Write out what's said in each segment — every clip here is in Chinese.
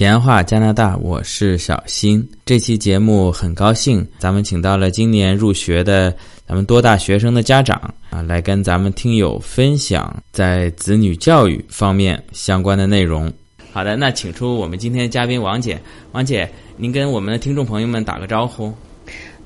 闲话加拿大，我是小新。这期节目很高兴，咱们请到了今年入学的咱们多大学生的家长啊，来跟咱们听友分享在子女教育方面相关的内容。好的，那请出我们今天的嘉宾王姐。王姐，您跟我们的听众朋友们打个招呼。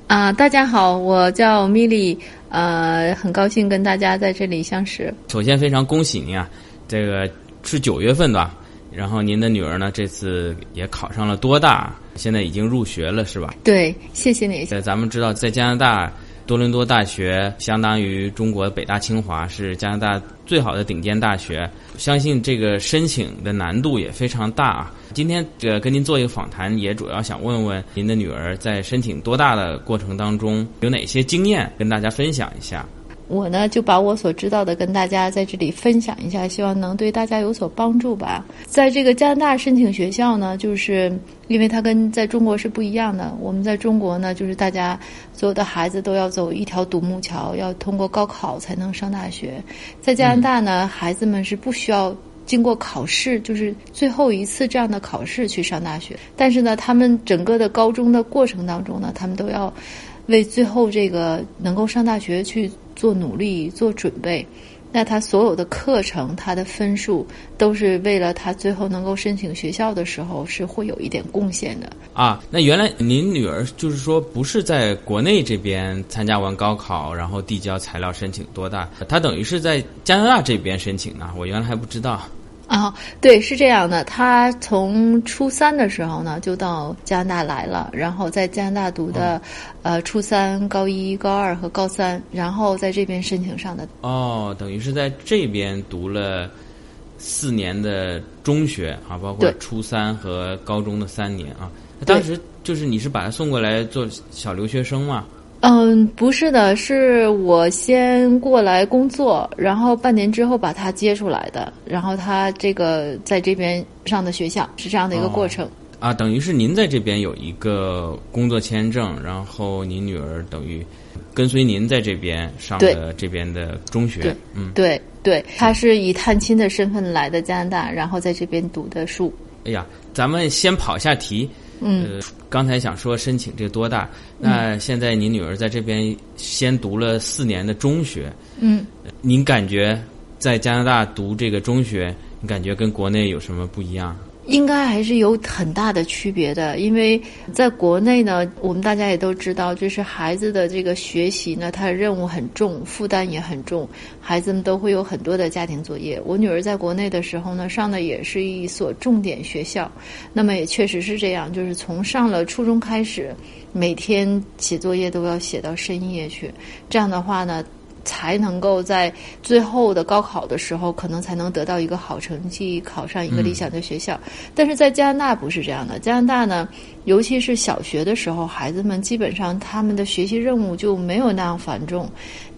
啊，大家好，我叫米莉，呃，很高兴跟大家在这里相识。首先，非常恭喜您啊，这个是九月份的。然后您的女儿呢？这次也考上了多大，现在已经入学了，是吧？对，谢谢你。在咱们知道，在加拿大多伦多大学相当于中国北大清华，是加拿大最好的顶尖大学。相信这个申请的难度也非常大啊。今天这跟您做一个访谈，也主要想问问您的女儿在申请多大的过程当中有哪些经验，跟大家分享一下。我呢，就把我所知道的跟大家在这里分享一下，希望能对大家有所帮助吧。在这个加拿大申请学校呢，就是因为它跟在中国是不一样的。我们在中国呢，就是大家所有的孩子都要走一条独木桥，要通过高考才能上大学。在加拿大呢，孩子们是不需要经过考试，就是最后一次这样的考试去上大学。但是呢，他们整个的高中的过程当中呢，他们都要为最后这个能够上大学去。做努力做准备，那他所有的课程，他的分数都是为了他最后能够申请学校的时候是会有一点贡献的啊。那原来您女儿就是说不是在国内这边参加完高考，然后递交材料申请多大，她等于是在加拿大这边申请呢，我原来还不知道。啊，对，是这样的。他从初三的时候呢，就到加拿大来了，然后在加拿大读的，呃，初三、高一、高二和高三，然后在这边申请上的。哦，等于是在这边读了四年的中学啊，包括初三和高中的三年啊。当时就是你是把他送过来做小留学生吗？嗯，不是的，是我先过来工作，然后半年之后把他接出来的，然后他这个在这边上的学校是这样的一个过程啊，等于是您在这边有一个工作签证，然后您女儿等于跟随您在这边上的这边的中学，嗯，对对，他是以探亲的身份来的加拿大，然后在这边读的书。哎呀，咱们先跑一下题。嗯，刚才想说申请这多大？那现在您女儿在这边先读了四年的中学。嗯，您感觉在加拿大读这个中学，你感觉跟国内有什么不一样？应该还是有很大的区别的，因为在国内呢，我们大家也都知道，就是孩子的这个学习呢，他的任务很重，负担也很重，孩子们都会有很多的家庭作业。我女儿在国内的时候呢，上的也是一所重点学校，那么也确实是这样，就是从上了初中开始，每天写作业都要写到深夜去，这样的话呢。才能够在最后的高考的时候，可能才能得到一个好成绩，考上一个理想的学校。但是在加拿大不是这样的，加拿大呢，尤其是小学的时候，孩子们基本上他们的学习任务就没有那样繁重，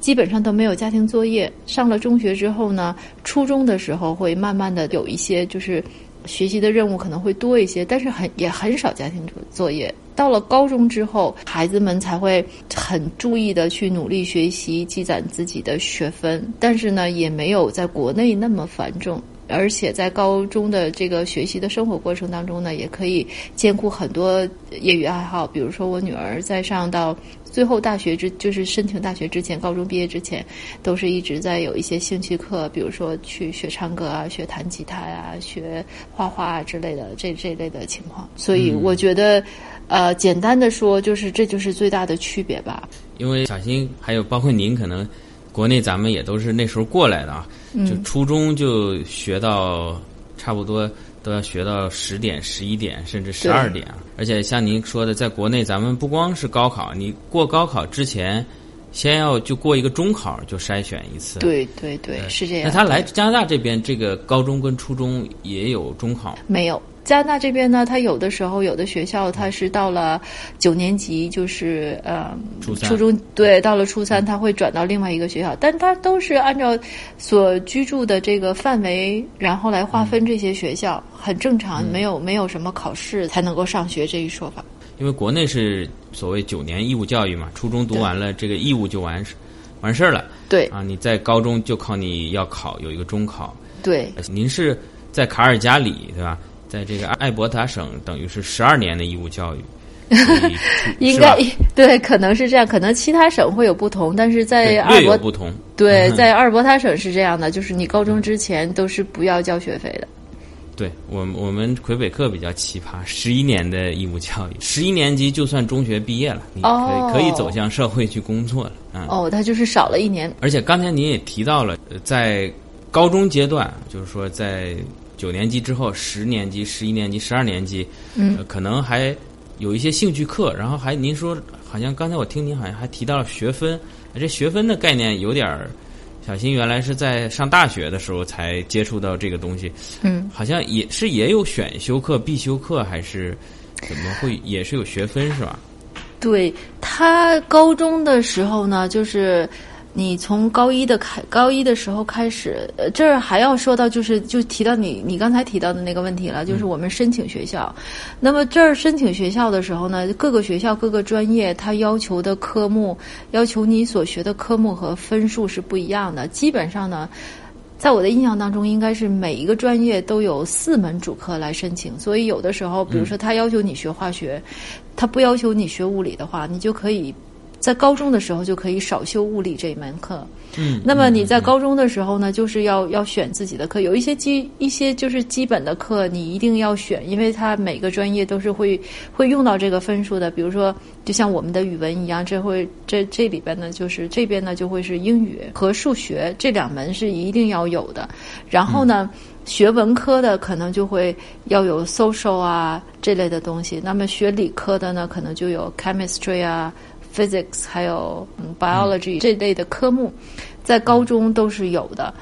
基本上都没有家庭作业。上了中学之后呢，初中的时候会慢慢的有一些就是学习的任务可能会多一些，但是很也很少家庭作业。到了高中之后，孩子们才会很注意的去努力学习，积攒自己的学分。但是呢，也没有在国内那么繁重。而且在高中的这个学习的生活过程当中呢，也可以兼顾很多业余爱好。比如说，我女儿在上到最后大学之，就是申请大学之前，高中毕业之前，都是一直在有一些兴趣课，比如说去学唱歌啊，学弹吉他呀，学画画之类的这这类的情况。所以我觉得。呃，简单的说，就是这就是最大的区别吧。因为小新还有包括您，可能国内咱们也都是那时候过来的啊，就初中就学到差不多都要学到十点、十一点，甚至十二点。而且像您说的，在国内咱们不光是高考，你过高考之前，先要就过一个中考，就筛选一次。对对对，是这样。那他来加拿大这边，这个高中跟初中也有中考？没有。加拿大这边呢，他有的时候有的学校他是到了九年级，就是呃初中对，到了初三他会转到另外一个学校，但他都是按照所居住的这个范围，然后来划分这些学校，很正常，没有没有什么考试才能够上学这一说法。因为国内是所谓九年义务教育嘛，初中读完了这个义务就完事完事儿了。对啊，你在高中就靠你要考有一个中考。对，您是在卡尔加里对吧？在这个艾伯塔省，等于是十二年的义务教育。应该 对，可能是这样，可能其他省会有不同，但是在阿尔伯不同。对，在阿尔伯塔省是这样的，就是你高中之前都是不要交学费的。对我，我们魁北克比较奇葩，十一年的义务教育，十一年级就算中学毕业了，你可以可以走向社会去工作了。哦，他就是少了一年。而且刚才您也提到了，在高中阶段，就是说在九年级之后，十年级、十一年级、十二年级，嗯，可能还。有一些兴趣课，然后还您说，好像刚才我听您好像还提到了学分，这学分的概念有点儿，小新原来是在上大学的时候才接触到这个东西，嗯，好像也是也有选修课、必修课，还是怎么会也是有学分是吧？对他高中的时候呢，就是。你从高一的开，高一的时候开始，呃，这儿还要说到，就是就提到你你刚才提到的那个问题了，就是我们申请学校。那么这儿申请学校的时候呢，各个学校各个专业，它要求的科目，要求你所学的科目和分数是不一样的。基本上呢，在我的印象当中，应该是每一个专业都有四门主课来申请。所以有的时候，比如说他要求你学化学，他不要求你学物理的话，你就可以。在高中的时候就可以少修物理这一门课。嗯，那么你在高中的时候呢，就是要要选自己的课，有一些基一些就是基本的课你一定要选，因为它每个专业都是会会用到这个分数的。比如说，就像我们的语文一样，这会这这里边呢，就是这边呢就会是英语和数学这两门是一定要有的。然后呢，学文科的可能就会要有 social 啊这类的东西，那么学理科的呢，可能就有 chemistry 啊。Physics 还有 biology 这类的科目，在高中都是有的。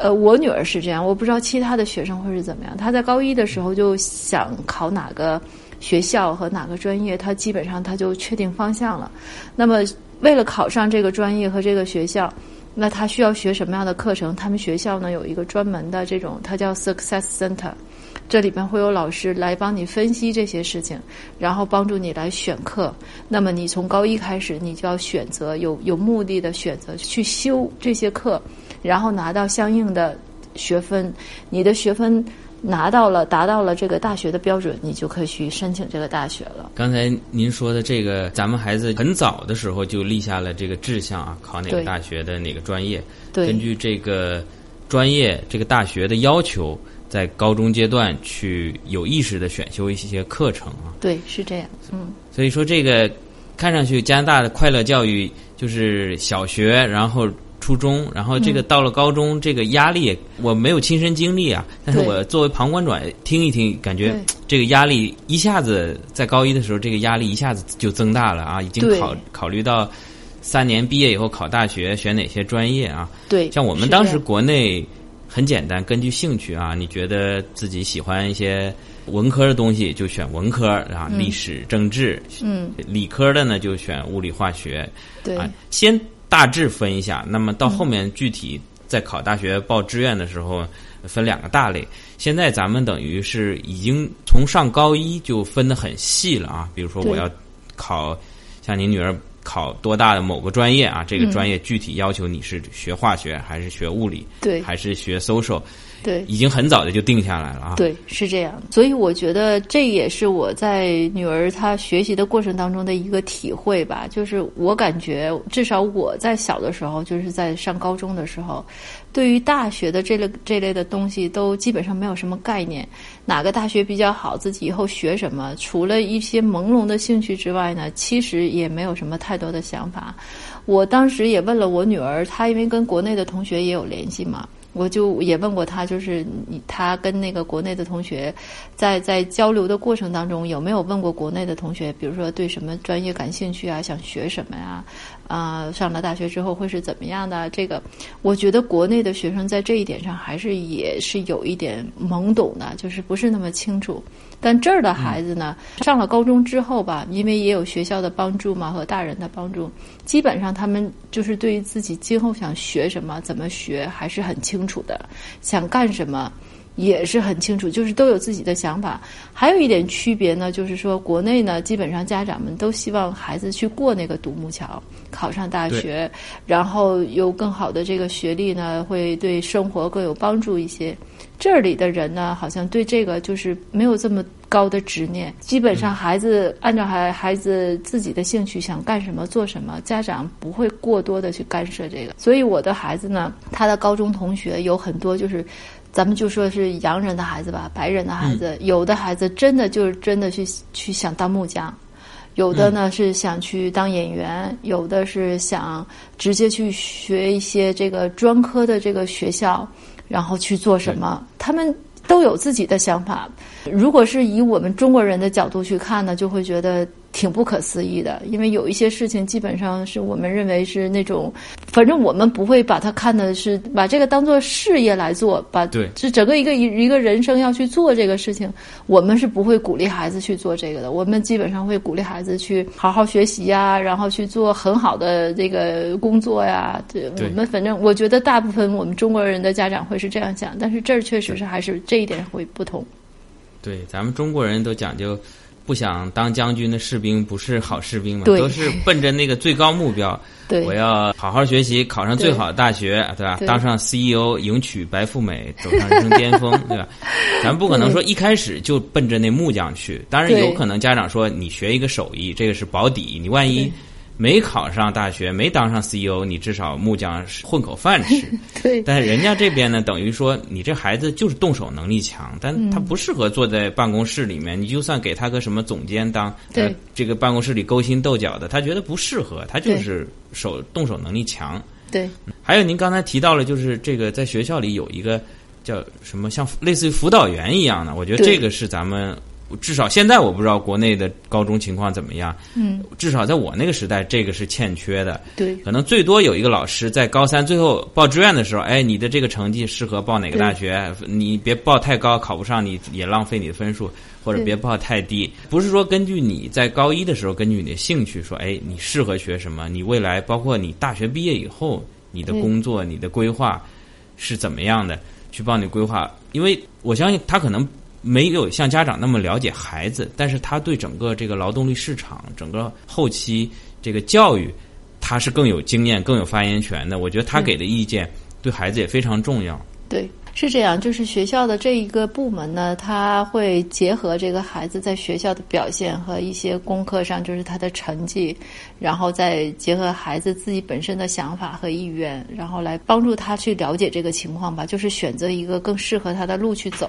呃，我女儿是这样，我不知道其他的学生会是怎么样。她在高一的时候就想考哪个学校和哪个专业，她基本上她就确定方向了。那么，为了考上这个专业和这个学校，那她需要学什么样的课程？他们学校呢有一个专门的这种，它叫 Success Center。这里边会有老师来帮你分析这些事情，然后帮助你来选课。那么你从高一开始，你就要选择有有目的的选择去修这些课，然后拿到相应的学分。你的学分拿到了，达到了这个大学的标准，你就可以去申请这个大学了。刚才您说的这个，咱们孩子很早的时候就立下了这个志向啊，考哪个大学的哪个专业，根据这个专业这个大学的要求。在高中阶段去有意识的选修一些课程啊，对，是这样，嗯。所以说这个看上去加拿大的快乐教育就是小学，然后初中，然后这个到了高中，这个压力我没有亲身经历啊，但是我作为旁观者听一听，感觉这个压力一下子在高一的时候，这个压力一下子就增大了啊，已经考考虑到三年毕业以后考大学选哪些专业啊？对，像我们当时国内。很简单，根据兴趣啊，你觉得自己喜欢一些文科的东西，就选文科啊，历史、政治。嗯，理科的呢，就选物理、化学。对，先大致分一下，那么到后面具体在考大学报志愿的时候，分两个大类。现在咱们等于是已经从上高一就分得很细了啊，比如说我要考，像您女儿。考多大的某个专业啊？这个专业具体要求你是学化学还是学物理？对，还是学 social？对，已经很早的就定下来了啊。对，是这样。所以我觉得这也是我在女儿她学习的过程当中的一个体会吧。就是我感觉，至少我在小的时候，就是在上高中的时候，对于大学的这类这类的东西，都基本上没有什么概念。哪个大学比较好，自己以后学什么，除了一些朦胧的兴趣之外呢，其实也没有什么太多的想法。我当时也问了我女儿，她因为跟国内的同学也有联系嘛。我就也问过他，就是你他跟那个国内的同学，在在交流的过程当中，有没有问过国内的同学，比如说对什么专业感兴趣啊，想学什么呀？啊，上了大学之后会是怎么样的？这个，我觉得国内的学生在这一点上还是也是有一点懵懂的，就是不是那么清楚。但这儿的孩子呢，上了高中之后吧，因为也有学校的帮助嘛和大人的帮助，基本上他们就是对于自己今后想学什么、怎么学还是很清楚的，想干什么。也是很清楚，就是都有自己的想法。还有一点区别呢，就是说国内呢，基本上家长们都希望孩子去过那个独木桥，考上大学，然后有更好的这个学历呢，会对生活更有帮助一些。这里的人呢，好像对这个就是没有这么高的执念，基本上孩子按照孩孩子自己的兴趣想干什么做什么，家长不会过多的去干涉这个。所以我的孩子呢，他的高中同学有很多就是，咱们就说是洋人的孩子吧，白人的孩子，有的孩子真的就是真的去去想当木匠。有的呢是想去当演员，有的是想直接去学一些这个专科的这个学校，然后去做什么？他们都有自己的想法。如果是以我们中国人的角度去看呢，就会觉得。挺不可思议的，因为有一些事情基本上是我们认为是那种，反正我们不会把它看的是把这个当做事业来做，把对，是整个一个一一个人生要去做这个事情，我们是不会鼓励孩子去做这个的。我们基本上会鼓励孩子去好好学习呀，然后去做很好的这个工作呀。对，我们反正我觉得大部分我们中国人的家长会是这样想，但是这儿确实是还是这一点会不同。对，咱们中国人都讲究。不想当将军的士兵不是好士兵嘛？都是奔着那个最高目标。对，我要好好学习，考上最好的大学，对吧？当上 CEO，迎娶白富美，走上人生巅峰，对吧？咱不可能说一开始就奔着那木匠去。当然，有可能家长说你学一个手艺，这个是保底，你万一。没考上大学，没当上 CEO，你至少木匠混口饭吃。对。但人家这边呢，等于说你这孩子就是动手能力强，但他不适合坐在办公室里面。你就算给他个什么总监当，对，这个办公室里勾心斗角的，他觉得不适合。他就是手动手能力强。对。还有您刚才提到了，就是这个在学校里有一个叫什么，像类似于辅导员一样的，我觉得这个是咱们。至少现在我不知道国内的高中情况怎么样。嗯，至少在我那个时代，这个是欠缺的。对，可能最多有一个老师在高三最后报志愿的时候，哎，你的这个成绩适合报哪个大学？你别报太高，考不上你也浪费你的分数，或者别报太低。不是说根据你在高一的时候根据你的兴趣说，哎，你适合学什么？你未来包括你大学毕业以后，你的工作、你的规划是怎么样的？去帮你规划，因为我相信他可能。没有像家长那么了解孩子，但是他对整个这个劳动力市场、整个后期这个教育，他是更有经验、更有发言权的。我觉得他给的意见对孩子也非常重要。对，是这样。就是学校的这一个部门呢，他会结合这个孩子在学校的表现和一些功课上，就是他的成绩，然后再结合孩子自己本身的想法和意愿，然后来帮助他去了解这个情况吧，就是选择一个更适合他的路去走。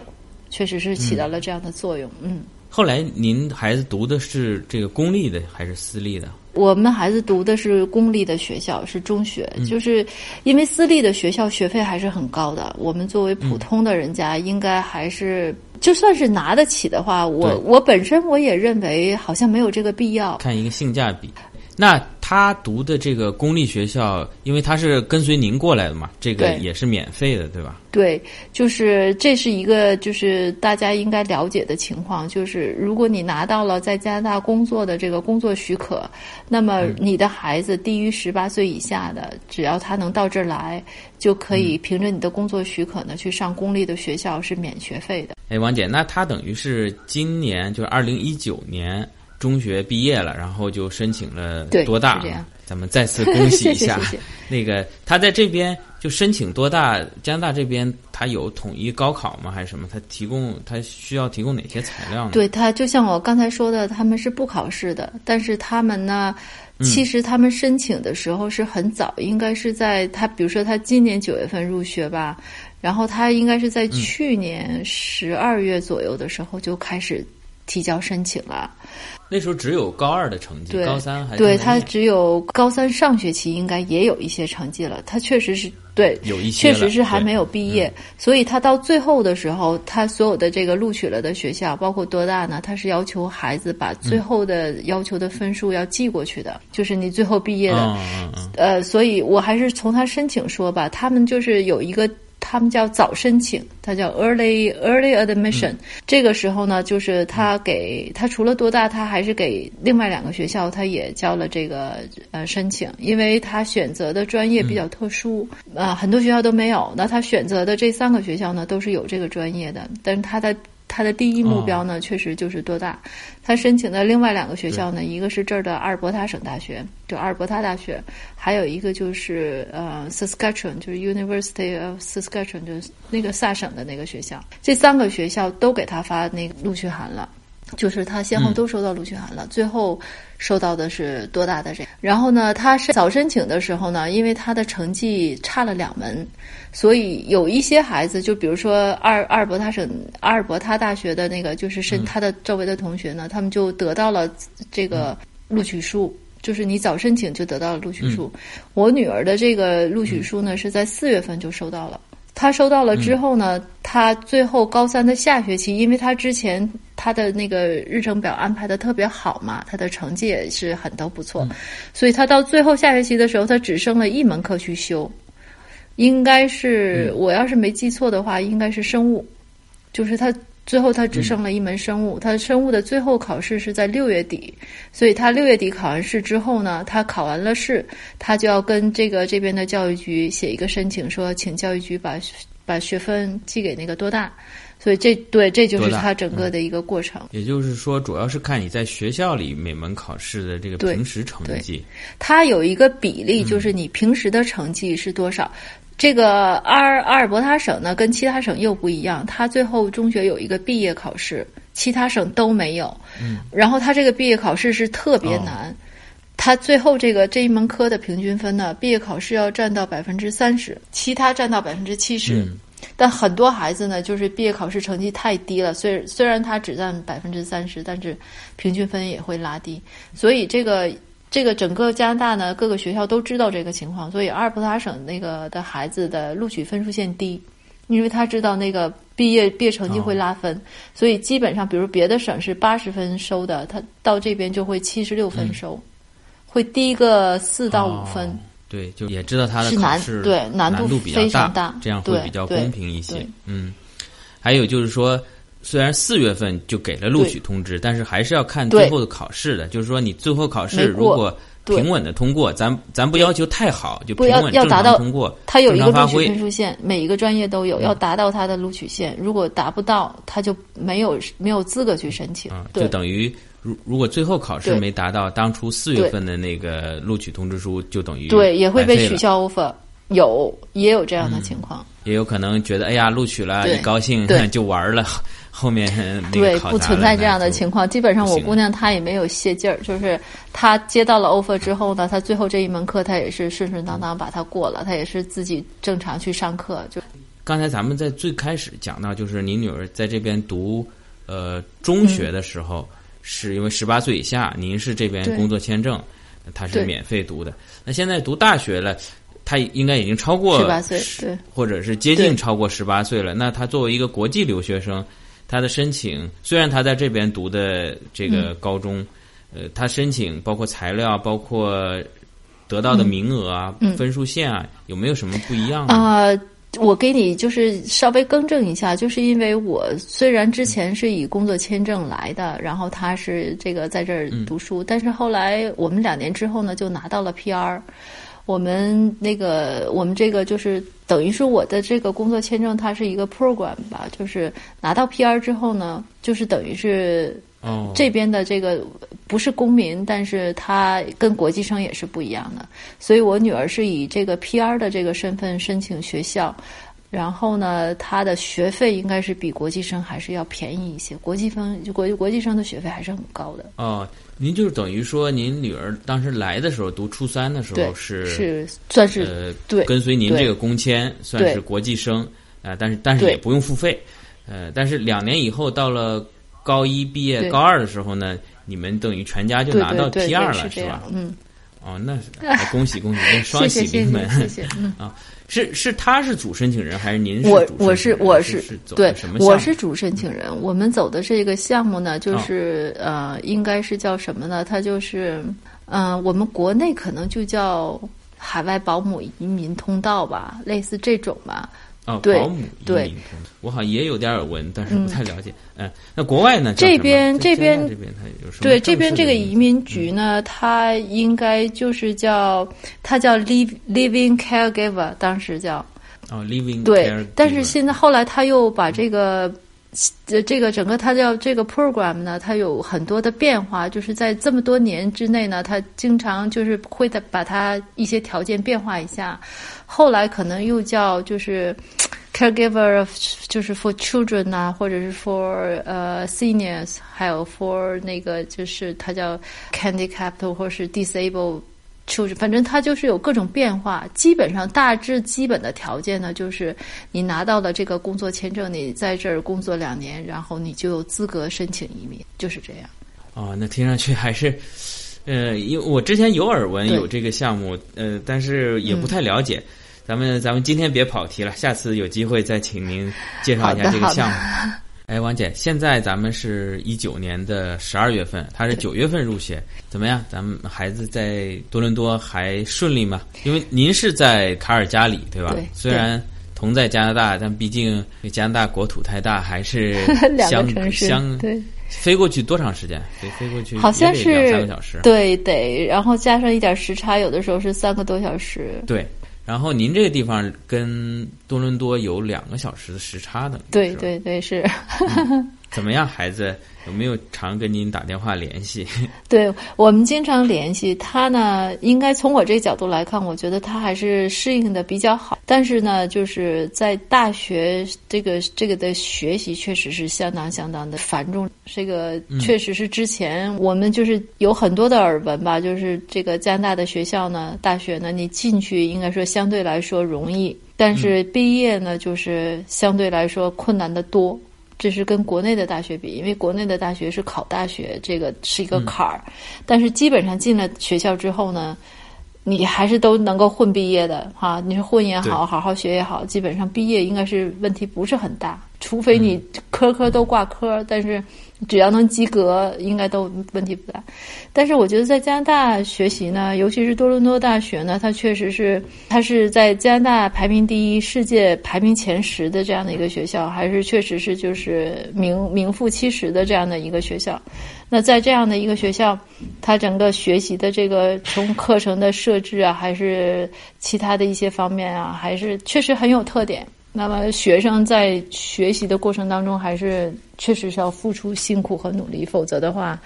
确实是起到了这样的作用，嗯。后来您孩子读的是这个公立的还是私立的？我们孩子读的是公立的学校，是中学。就是因为私立的学校学费还是很高的，我们作为普通的人家，应该还是就算是拿得起的话，我我本身我也认为好像没有这个必要。看一个性价比。那他读的这个公立学校，因为他是跟随您过来的嘛，这个也是免费的，对吧？对，就是这是一个就是大家应该了解的情况，就是如果你拿到了在加拿大工作的这个工作许可，那么你的孩子低于十八岁以下的，只要他能到这儿来，就可以凭着你的工作许可呢去上公立的学校是免学费的。哎，王姐，那他等于是今年就是二零一九年。中学毕业了，然后就申请了多大？咱们再次恭喜一下。那个他在这边就申请多大？加拿大这边他有统一高考吗？还是什么？他提供他需要提供哪些材料呢？对他，就像我刚才说的，他们是不考试的，但是他们呢，其实他们申请的时候是很早，应该是在他比如说他今年九月份入学吧，然后他应该是在去年十二月左右的时候就开始提交申请了。那时候只有高二的成绩，高三还对他只有高三上学期应该也有一些成绩了。他确实是对，有一些确实是还没有毕业，所以他到最后的时候，他所有的这个录取了的学校，包括多大呢？他是要求孩子把最后的要求的分数要寄过去的，就是你最后毕业的。呃，所以我还是从他申请说吧，他们就是有一个。他们叫早申请，它叫 early early admission。这个时候呢，就是他给他除了多大，他还是给另外两个学校，他也交了这个呃申请，因为他选择的专业比较特殊，啊，很多学校都没有。那他选择的这三个学校呢，都是有这个专业的，但是他的他的第一目标呢，确实就是多大。他申请的另外两个学校呢，一个是这儿的阿尔伯塔省大学，就阿尔伯塔大学，还有一个就是呃 Saskatchewan，就是 University of Saskatchewan，就是那个萨省的那个学校。这三个学校都给他发那个录取函了。就是他先后都收到录取函了，最后收到的是多大的这？然后呢，他是早申请的时候呢，因为他的成绩差了两门，所以有一些孩子，就比如说阿尔阿尔伯塔省阿尔伯塔大学的那个，就是申他的周围的同学呢，他们就得到了这个录取书，就是你早申请就得到了录取书。我女儿的这个录取书呢，是在四月份就收到了。他收到了之后呢，他最后高三的下学期，因为他之前他的那个日程表安排的特别好嘛，他的成绩也是很都不错，所以他到最后下学期的时候，他只剩了一门课去修，应该是我要是没记错的话，应该是生物，就是他。最后他只剩了一门生物，他生物的最后考试是在六月底，所以他六月底考完试之后呢，他考完了试，他就要跟这个这边的教育局写一个申请，说请教育局把把学分寄给那个多大，所以这对这就是他整个的一个过程。也就是说，主要是看你在学校里每门考试的这个平时成绩，他有一个比例，就是你平时的成绩是多少。这个阿尔阿尔伯塔省呢，跟其他省又不一样。他最后中学有一个毕业考试，其他省都没有。嗯，然后他这个毕业考试是特别难，他最后这个这一门科的平均分呢，毕业考试要占到百分之三十，其他占到百分之七十。但很多孩子呢，就是毕业考试成绩太低了，虽虽然他只占百分之三十，但是平均分也会拉低。所以这个。这个整个加拿大呢，各个学校都知道这个情况，所以阿尔伯塔省那个的孩子的录取分数线低，因为他知道那个毕业毕业成绩会拉分，所以基本上，比如别的省是八十分收的，他到这边就会七十六分收，会低个四到五分。对，就也知道他的考试对难度比较大，这样会比较公平一些。嗯，还有就是说。虽然四月份就给了录取通知，但是还是要看最后的考试的。就是说，你最后考试如果平稳的通过，咱咱不要求太好，就平稳正常通过。它有一个录取分数线，每一个专业都有，要达到它的录取线。如果达不到，他就没有没有资格去申请。就等于如如果最后考试没达到当初四月份的那个录取通知书，就等于对也会被取消 offer。有也有这样的情况，也有可能觉得哎呀录取了，一高兴 就玩了。后面对不存在这样的情况，基本上我姑娘她也没有泄劲儿，就是她接到了 offer 之后呢，她最后这一门课她也是顺顺当当把它过了，她也是自己正常去上课。就刚才咱们在最开始讲到，就是您女儿在这边读呃中学的时候，是因为十八岁以下，您是这边工作签证，她是免费读的。那现在读大学了，她应该已经超过十八岁，对，或者是接近超过十八岁了。那他作为一个国际留学生。他的申请虽然他在这边读的这个高中，呃，他申请包括材料，包括得到的名额啊、分数线啊，有没有什么不一样啊？我给你就是稍微更正一下，就是因为我虽然之前是以工作签证来的，然后他是这个在这儿读书，但是后来我们两年之后呢，就拿到了 PR。我们那个，我们这个就是等于是我的这个工作签证，它是一个 program 吧，就是拿到 PR 之后呢，就是等于是这边的这个不是公民，但是他跟国际生也是不一样的，所以我女儿是以这个 PR 的这个身份申请学校。然后呢，她的学费应该是比国际生还是要便宜一些。国际生就国国际生的学费还是很高的。哦，您就是等于说，您女儿当时来的时候读初三的时候是是算是呃对跟随您这个工签算是国际生啊，但是但是也不用付费。呃，但是两年以后到了高一毕业高二的时候呢，你们等于全家就拿到 P 二了，是吧？嗯。哦，那是恭喜恭喜，双喜临门。谢谢，嗯 啊。是是，他是主申请人还是您？我我是我是对，我是主申请人。我们走的这个项目呢，就是呃，应该是叫什么呢？它就是嗯，我们国内可能就叫海外保姆移民通道吧，类似这种吧。哦，保姆移民，我好像也有点耳闻，但是不太了解。嗯，那国外呢？这边这边这边它有什么？对，这边这个移民局呢，它应该就是叫它叫 live living caregiver，当时叫哦，living 对，但是现在后来他又把这个这这个整个它叫这个 program 呢，它有很多的变化，就是在这么多年之内呢，它经常就是会的把它一些条件变化一下，后来可能又叫就是 caregiver of 就是 for children 呐、或者是 for 呃 seniors，还有 for 那个就是它叫 handicapped 或是 disabled。children，反正它就是有各种变化。基本上大致基本的条件呢，就是你拿到了这个工作签证，你在这儿工作两年，然后你就有资格申请移民，就是这样。哦，那听上去还是，呃，因为我之前有耳闻有这个项目，呃，但是也不太了解。咱们咱们今天别跑题了，下次有机会再请您介绍一下这个项目。哎，王姐，现在咱们是一九年的十二月份，他是九月份入学，怎么样？咱们孩子在多伦多还顺利吗？因为您是在卡尔加里，对吧？对虽然同在加拿大，但毕竟加拿大国土太大，还是 两相个城市相对。飞过去多长时间？飞飞过去好像是三个小时。对得，然后加上一点时差，有的时候是三个多小时。对，然后您这个地方跟多伦多有两个小时的时差的。对，对对，是。怎么样？孩子有没有常跟您打电话联系？对我们经常联系他呢，应该从我这个角度来看，我觉得他还是适应的比较好。但是呢，就是在大学这个这个的学习确实是相当相当的繁重。这个确实是之前我们就是有很多的耳闻吧，就是这个加拿大的学校呢，大学呢，你进去应该说相对来说容易，但是毕业呢，就是相对来说困难的多。这是跟国内的大学比，因为国内的大学是考大学，这个是一个坎儿。但是基本上进了学校之后呢，你还是都能够混毕业的哈。你是混也好，好好学也好，基本上毕业应该是问题不是很大，除非你科科都挂科，但是只要能及格，应该都问题不大。但是我觉得在加拿大学习呢，尤其是多伦多大学呢，它确实是它是在加拿大排名第一、世界排名前十的这样的一个学校，还是确实是就是名名副其实的这样的一个学校。那在这样的一个学校，它整个学习的这个从课程的设置啊，还是其他的一些方面啊，还是确实很有特点。那么学生在学习的过程当中，还是确实是要付出辛苦和努力，否则的话，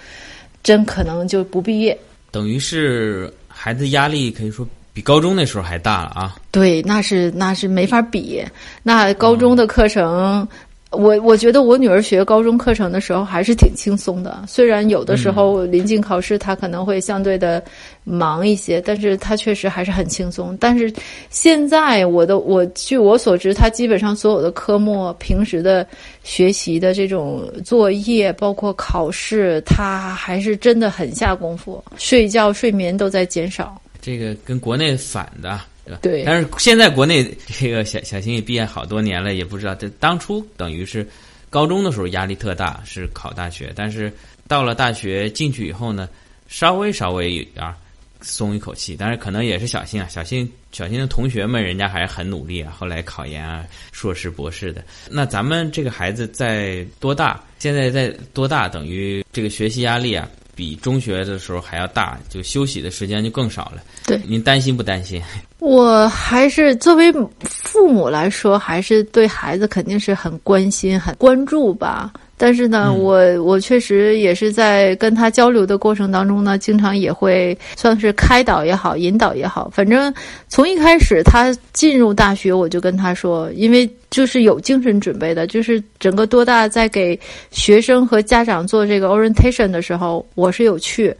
真可能就不毕业。等于是孩子压力可以说比高中那时候还大了啊。对，那是那是没法比。那高中的课程，我我觉得我女儿学高中课程的时候还是挺轻松的。虽然有的时候临近考试，她可能会相对的忙一些，但是她确实还是很轻松。但是现在我的我据我所知，她基本上所有的科目、平时的学习的这种作业，包括考试，她还是真的很下功夫，睡觉、睡眠都在减少。这个跟国内反的，对吧？对但是现在国内这个小小新也毕业好多年了，也不知道这当初等于是高中的时候压力特大，是考大学，但是到了大学进去以后呢，稍微稍微啊松一口气，但是可能也是小新啊，小新小新的同学们人家还是很努力啊，后来考研啊，硕士博士的。那咱们这个孩子在多大？现在在多大？等于这个学习压力啊。比中学的时候还要大，就休息的时间就更少了。对您担心不担心？我还是作为父母来说，还是对孩子肯定是很关心、很关注吧。但是呢，嗯我我确实也是在跟他交流的过程当中呢，经常也会算是开导也好、引导也好，反正从一开始他进入大学，我就跟他说，因为就是有精神准备的，就是整个多大在给学生和家长做这个 orientation 的时候，我是有去。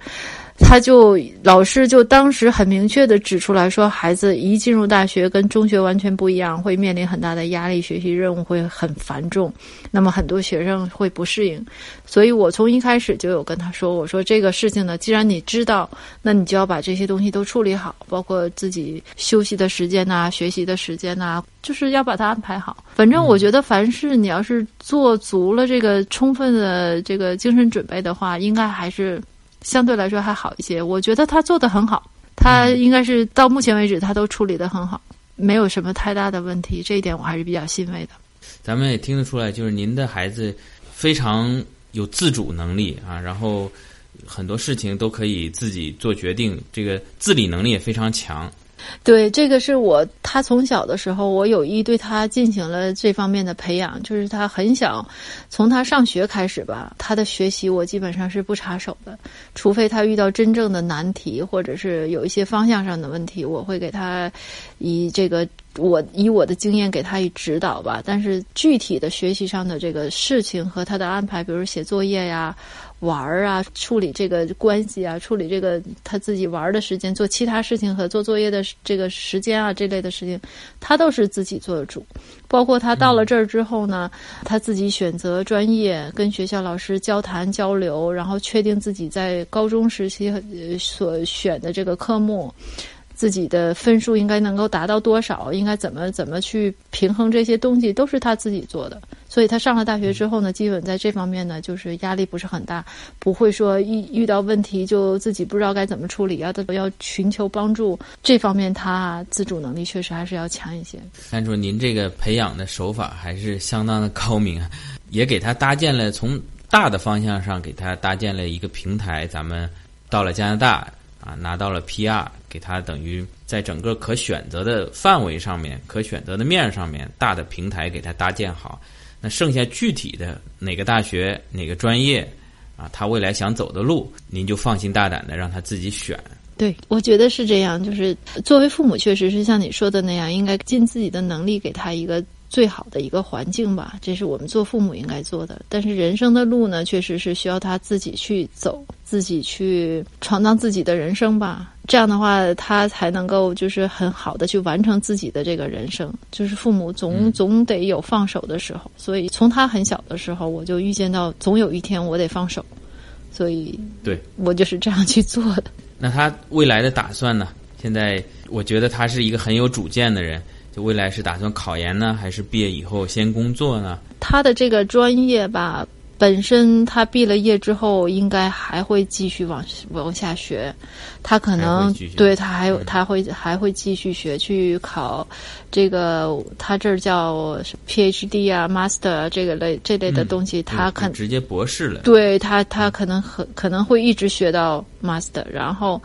他就老师就当时很明确的指出来说，孩子一进入大学跟中学完全不一样，会面临很大的压力，学习任务会很繁重，那么很多学生会不适应。所以我从一开始就有跟他说，我说这个事情呢，既然你知道，那你就要把这些东西都处理好，包括自己休息的时间呐、学习的时间呐、就是要把它安排好。反正我觉得，凡是你要是做足了这个充分的这个精神准备的话，应该还是。相对来说还好一些，我觉得他做的很好，他应该是到目前为止他都处理的很好，没有什么太大的问题，这一点我还是比较欣慰的。咱们也听得出来，就是您的孩子非常有自主能力啊，然后很多事情都可以自己做决定，这个自理能力也非常强。对，这个是我他从小的时候，我有意对他进行了这方面的培养，就是他很小，从他上学开始吧，他的学习我基本上是不插手的，除非他遇到真正的难题，或者是有一些方向上的问题，我会给他以这个我以我的经验给他以指导吧。但是具体的学习上的这个事情和他的安排，比如写作业呀。玩儿啊，处理这个关系啊，处理这个他自己玩的时间，做其他事情和做作业的这个时间啊，这类的事情，他都是自己做主。包括他到了这儿之后呢，他自己选择专业，跟学校老师交谈交流，然后确定自己在高中时期所选的这个科目。自己的分数应该能够达到多少？应该怎么怎么去平衡这些东西，都是他自己做的。所以他上了大学之后呢，基本在这方面呢，就是压力不是很大，不会说一遇到问题就自己不知道该怎么处理啊，都要寻求帮助。这方面他自主能力确实还是要强一些。看出您这个培养的手法还是相当的高明啊，也给他搭建了从大的方向上给他搭建了一个平台。咱们到了加拿大。啊，拿到了 PR，给他等于在整个可选择的范围上面、可选择的面上面，大的平台给他搭建好。那剩下具体的哪个大学、哪个专业，啊，他未来想走的路，您就放心大胆的让他自己选。对，我觉得是这样。就是作为父母，确实是像你说的那样，应该尽自己的能力给他一个。最好的一个环境吧，这是我们做父母应该做的。但是人生的路呢，确实是需要他自己去走，自己去闯荡自己的人生吧。这样的话，他才能够就是很好的去完成自己的这个人生。就是父母总总得有放手的时候，所以从他很小的时候，我就预见到总有一天我得放手，所以对我就是这样去做的。那他未来的打算呢？现在我觉得他是一个很有主见的人。就未来是打算考研呢，还是毕业以后先工作呢？他的这个专业吧，本身他毕了业之后，应该还会继续往往下学。他可能对他还有他会还会继续学去考这个，他这儿叫 PhD 啊，Master 这个类这类的东西，他肯直接博士了。对他，他可能很可能会一直学到 Master，然后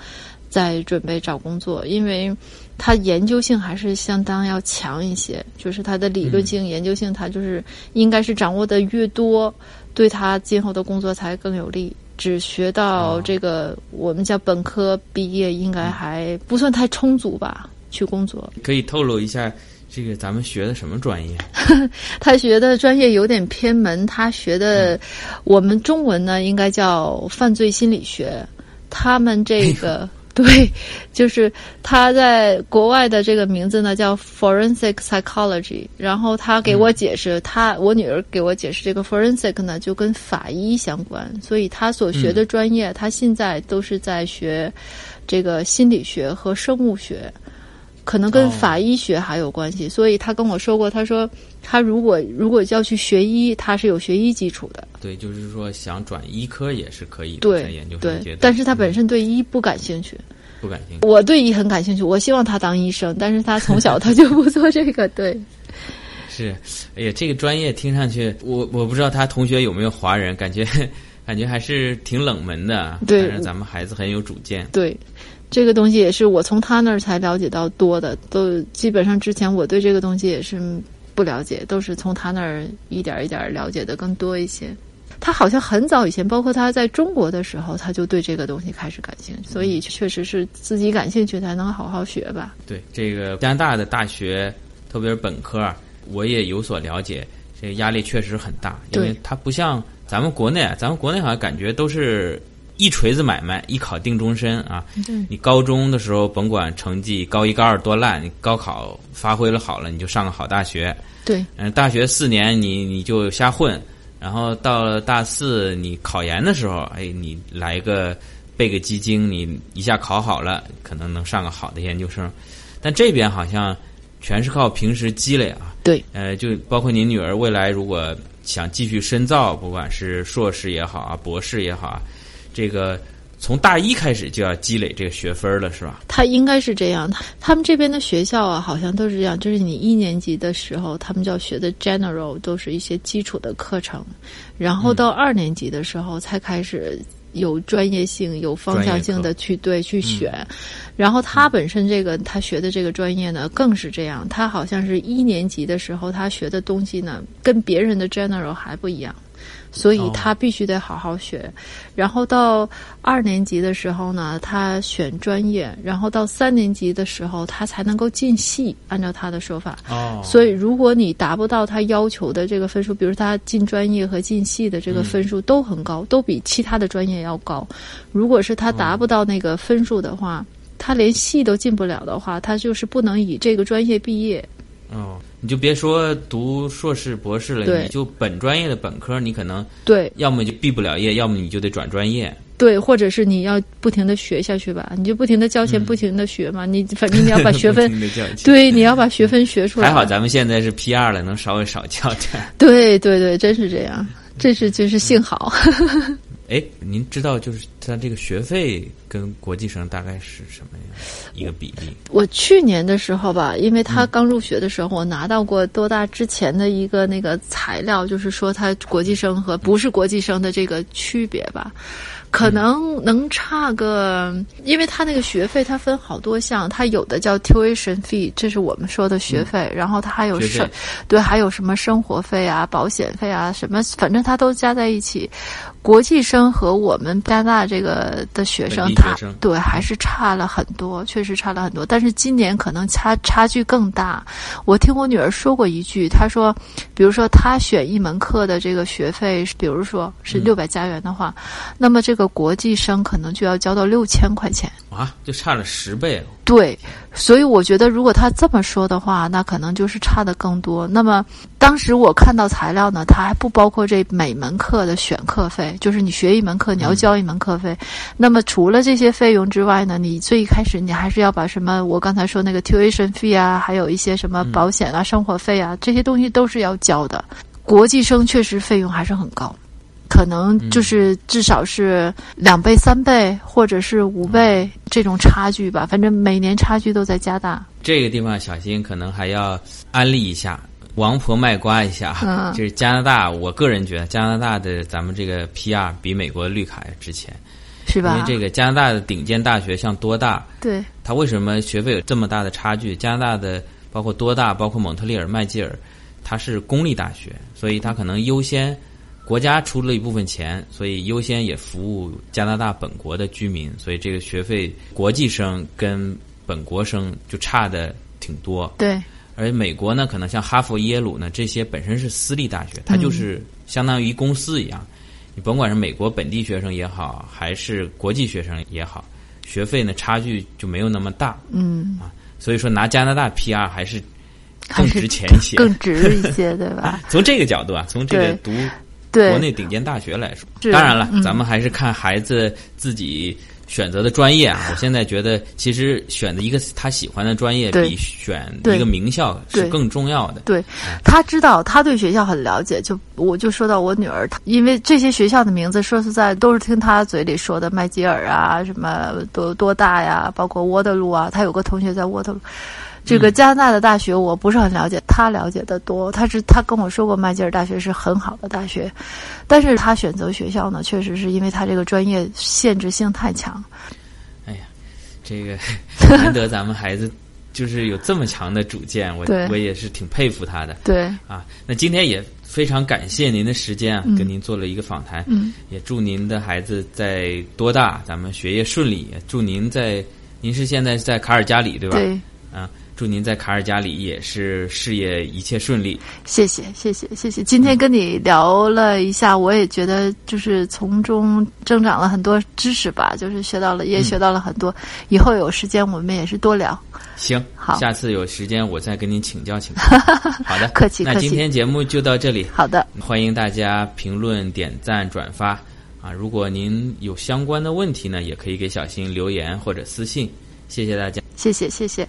再准备找工作，因为。它研究性还是相当要强一些，就是它的理论性、研究性，它就是应该是掌握的越多，对他今后的工作才更有利。只学到这个我们叫本科毕业，应该还不算太充足吧？去工作可以透露一下，这个咱们学的什么专业？他学的专业有点偏门，他学的我们中文呢，应该叫犯罪心理学。他们这个。对，就是他在国外的这个名字呢叫 forensic psychology。然后他给我解释，他我女儿给我解释，这个 forensic 呢就跟法医相关，所以他所学的专业，他现在都是在学这个心理学和生物学。可能跟法医学还有关系，所以他跟我说过，他说他如果如果要去学医，他是有学医基础的。对，就是说想转医科也是可以，在研究对，但是他本身对医不感兴趣，不感兴趣。我对医很感兴趣，我希望他当医生，但是他从小他就不做这个。对，是，哎呀，这个专业听上去，我我不知道他同学有没有华人，感觉感觉还是挺冷门的。对，但是咱们孩子很有主见。对。这个东西也是我从他那儿才了解到多的，都基本上之前我对这个东西也是不了解，都是从他那儿一点一点了解的更多一些。他好像很早以前，包括他在中国的时候，他就对这个东西开始感兴趣，所以确实是自己感兴趣才能好好学吧。对这个加拿大的大学，特别是本科，我也有所了解，这个压力确实很大，因为它不像咱们国内，咱们国内好像感觉都是。一锤子买卖，一考定终身啊！你高中的时候甭管成绩高一高二多烂，你高考发挥了好了，你就上个好大学。对，嗯，大学四年你你就瞎混，然后到了大四你考研的时候，哎，你来个背个基金，你一下考好了，可能能上个好的研究生。但这边好像全是靠平时积累啊。对，呃，就包括您女儿未来如果想继续深造，不管是硕士也好啊，博士也好啊。这个从大一开始就要积累这个学分了，是吧？他应该是这样。他他们这边的学校啊，好像都是这样。就是你一年级的时候，他们就要学的 general 都是一些基础的课程，然后到二年级的时候才开始有专业性、有方向性的去对去选。然后他本身这个他学的这个专业呢，更是这样。他好像是一年级的时候，他学的东西呢，跟别人的 general 还不一样，所以他必须得好好学。然后到二年级的时候呢，他选专业，然后到三年级的时候，他才能够进系。按照他的说法，哦，所以如果你达不到他要求的这个分数，比如他进专业和进系的这个分数都很高，都比其他的专业要高。如果是他达不到那个分数的话，他连系都进不了的话，他就是不能以这个专业毕业。哦，你就别说读硕士、博士了，你就本专业的本科，你可能对要么就毕不了业，要么你就得转专业。对，或者是你要不停的学下去吧，你就不停的交钱，不停的学嘛。你反正你要把学分 对，你要把学分学出来。还好咱们现在是 P 二了，能稍微少交点。对对对，真是这样，这是就是幸好。哎，您知道就是他这个学费跟国际生大概是什么样一个比例？我去年的时候吧，因为他刚入学的时候，我拿到过多大之前的一个那个材料，就是说他国际生和不是国际生的这个区别吧。可能能差个，因为他那个学费它分好多项，它有的叫 tuition fee，这是我们说的学费，然后它还有生，对，还有什么生活费啊、保险费啊，什么，反正它都加在一起。国际生和我们加拿大这个的学生，他对还是差了很多，确实差了很多。但是今年可能差差距更大。我听我女儿说过一句，她说，比如说她选一门课的这个学费，比如说是嗯六百加元的话，那么这个国际生可能就要交到六千块钱。啊，就差了十倍了。对，所以我觉得如果他这么说的话，那可能就是差的更多。那么当时我看到材料呢，它还不包括这每门课的选课费，就是你学一门课你要交一门课费。那么除了这些费用之外呢，你最一开始你还是要把什么我刚才说那个 tuition fee 啊，还有一些什么保险啊、生活费啊这些东西都是要交的。国际生确实费用还是很高。可能就是至少是两倍、三倍，或者是五倍这种差距吧。反正每年差距都在加大。这个地方小新可能还要安利一下，王婆卖瓜一下。嗯就是加拿大，我个人觉得加拿大的咱们这个 PR 比美国的绿卡要值钱，是吧？因为这个加拿大的顶尖大学像多大，对它为什么学费有这么大的差距？加拿大的包括多大，包括蒙特利尔、麦吉尔，它是公立大学，所以它可能优先国家出了一部分钱，所以优先也服务加拿大本国的居民，所以这个学费国际生跟本国生就差的挺多。对而美国呢，可能像哈佛、耶鲁呢，这些本身是私立大学，它就是相当于公司一样。你甭管是美国本地学生也好，还是国际学生也好，学费呢差距就没有那么大。嗯啊，所以说拿加拿大 PR 还是更值钱一些。更值一些，对吧？从这个角度啊，从这个读对国内顶尖大学来说，当然了，嗯咱们还是看孩子自己选择的专业啊。我现在觉得，其实选择一个他喜欢的专业，比选一个名校是更重要的。对，他知道，他对学校很了解。就我就说到我女儿，因为这些学校的名字，说实在都是听他嘴里说的，麦吉尔啊，什么多多大呀，包括沃德路啊。他有个同学在沃德路。这个加拿大的大学我不是很了解，他了解的多。他是他跟我说过，麦吉尔大学是很好的大学，但是他选择学校呢，确实是因为他这个专业限制性太强。哎呀这个难得咱们孩子就是有这么强的主见，我我也是挺佩服他的对，啊。那今天也非常感谢您的时间啊，嗯跟您做了一个访谈。嗯，也祝您的孩子在多大，咱们学业顺利。也祝您在，您是现在是在卡尔加里对吧？对，啊，祝您在卡尔加里也是事业一切顺利。谢谢，谢谢，谢谢。今天跟你聊了一下，我也觉得就是从中增长了很多知识吧，就是学到了，也学到了很多。以后有时间我们也是多聊。行，好下次有时间我再跟您请教请教。好的，客气客气那今天节目就到这里，好的，欢迎大家评论、点赞、转发啊！如果您有相关的问题呢，也可以给小新留言或者私信。谢谢大家。谢谢，谢谢。